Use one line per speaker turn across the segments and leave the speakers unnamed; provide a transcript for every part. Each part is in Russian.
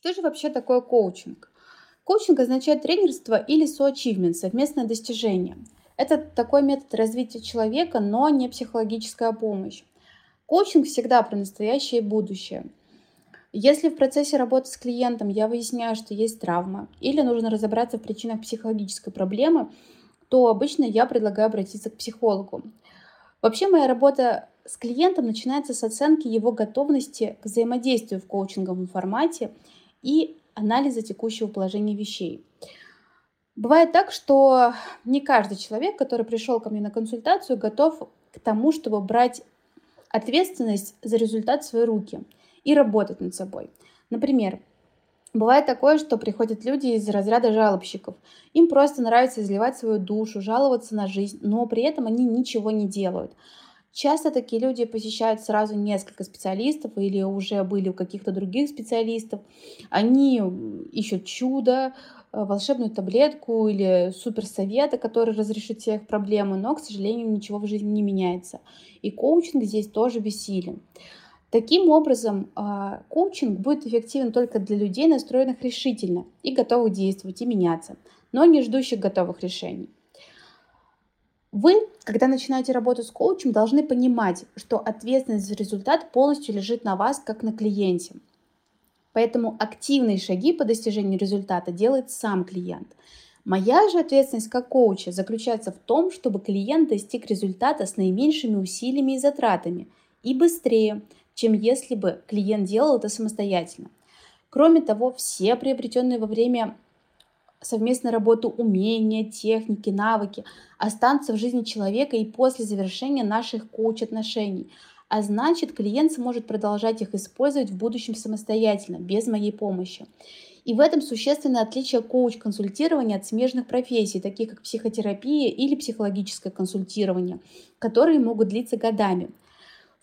Что же вообще такое коучинг? Коучинг означает тренерство или соачивмент, совместное достижение. Это такой метод развития человека, но не психологическая помощь. Коучинг всегда про настоящее и будущее. Если в процессе работы с клиентом я выясняю, что есть травма или нужно разобраться в причинах психологической проблемы, то обычно я предлагаю обратиться к психологу. Вообще моя работа с клиентом начинается с оценки его готовности к взаимодействию в коучинговом формате и анализа текущего положения вещей. Бывает так, что не каждый человек, который пришел ко мне на консультацию, готов к тому, чтобы брать ответственность за результат в свои руки и работать над собой. Например, Бывает такое, что приходят люди из разряда жалобщиков. Им просто нравится изливать свою душу, жаловаться на жизнь, но при этом они ничего не делают. Часто такие люди посещают сразу несколько специалистов или уже были у каких-то других специалистов. Они ищут чудо, э, волшебную таблетку или суперсовета, который разрешит все их проблемы, но, к сожалению, ничего в жизни не меняется. И коучинг здесь тоже бессилен. Таким образом, а, коучинг будет эффективен только для людей, настроенных решительно и готовых действовать и меняться, но не ждущих готовых решений. Вы, когда начинаете работу с коучем, должны понимать, что ответственность за результат полностью лежит на вас, как на клиенте. Поэтому активные шаги по достижению результата делает сам клиент. Моя же ответственность как коуча заключается в том, чтобы клиент достиг результата с наименьшими усилиями и затратами и быстрее, чем если бы клиент делал это самостоятельно. Кроме того, все приобретенные во время совместной работы умения, техники, навыки останутся в жизни человека и после завершения наших коуч-отношений. А значит, клиент сможет продолжать их использовать в будущем самостоятельно, без моей помощи. И в этом существенное отличие коуч-консультирования от смежных профессий, таких как психотерапия или психологическое консультирование, которые могут длиться годами –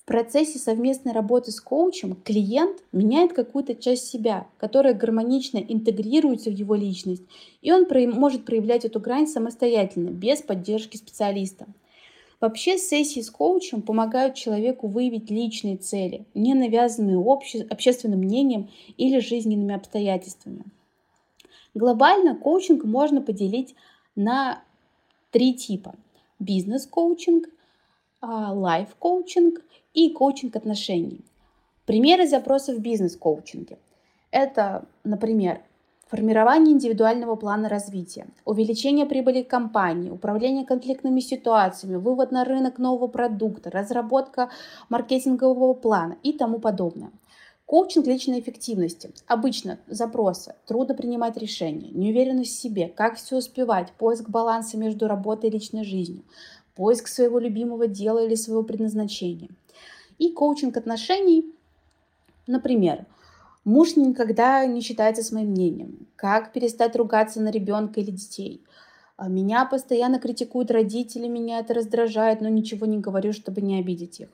в процессе совместной работы с коучем клиент меняет какую-то часть себя, которая гармонично интегрируется в его личность, и он может проявлять эту грань самостоятельно, без поддержки специалиста. Вообще сессии с коучем помогают человеку выявить личные цели, не навязанные обще... общественным мнением или жизненными обстоятельствами. Глобально коучинг можно поделить на три типа. Бизнес-коучинг, лайф-коучинг и коучинг отношений. Примеры запросов в бизнес-коучинге. Это, например, формирование индивидуального плана развития, увеличение прибыли компании, управление конфликтными ситуациями, вывод на рынок нового продукта, разработка маркетингового плана и тому подобное. Коучинг личной эффективности. Обычно запросы. Трудно принимать решения, неуверенность в себе, как все успевать, поиск баланса между работой и личной жизнью, поиск своего любимого дела или своего предназначения – и коучинг отношений, например, муж никогда не считается с моим мнением, как перестать ругаться на ребенка или детей. А меня постоянно критикуют родители, меня это раздражает, но ничего не говорю, чтобы не обидеть их.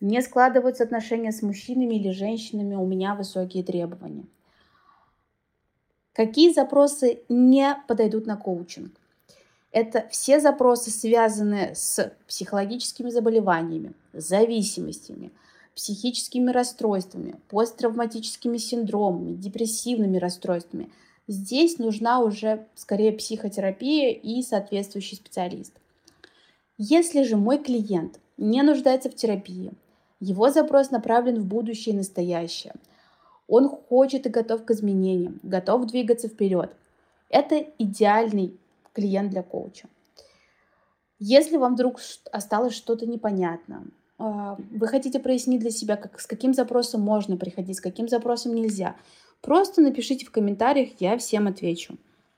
Не складываются отношения с мужчинами или женщинами, у меня высокие требования. Какие запросы не подойдут на коучинг? Это все запросы, связанные с психологическими заболеваниями, зависимостями, психическими расстройствами, посттравматическими синдромами, депрессивными расстройствами. Здесь нужна уже скорее психотерапия и соответствующий специалист. Если же мой клиент не нуждается в терапии, его запрос направлен в будущее и настоящее, он хочет и готов к изменениям, готов двигаться вперед. Это идеальный клиент для коуча. Если вам вдруг осталось что-то непонятно, а, вы хотите прояснить для себя, как, с каким запросом можно приходить, с каким запросом нельзя, просто напишите в комментариях, я всем отвечу.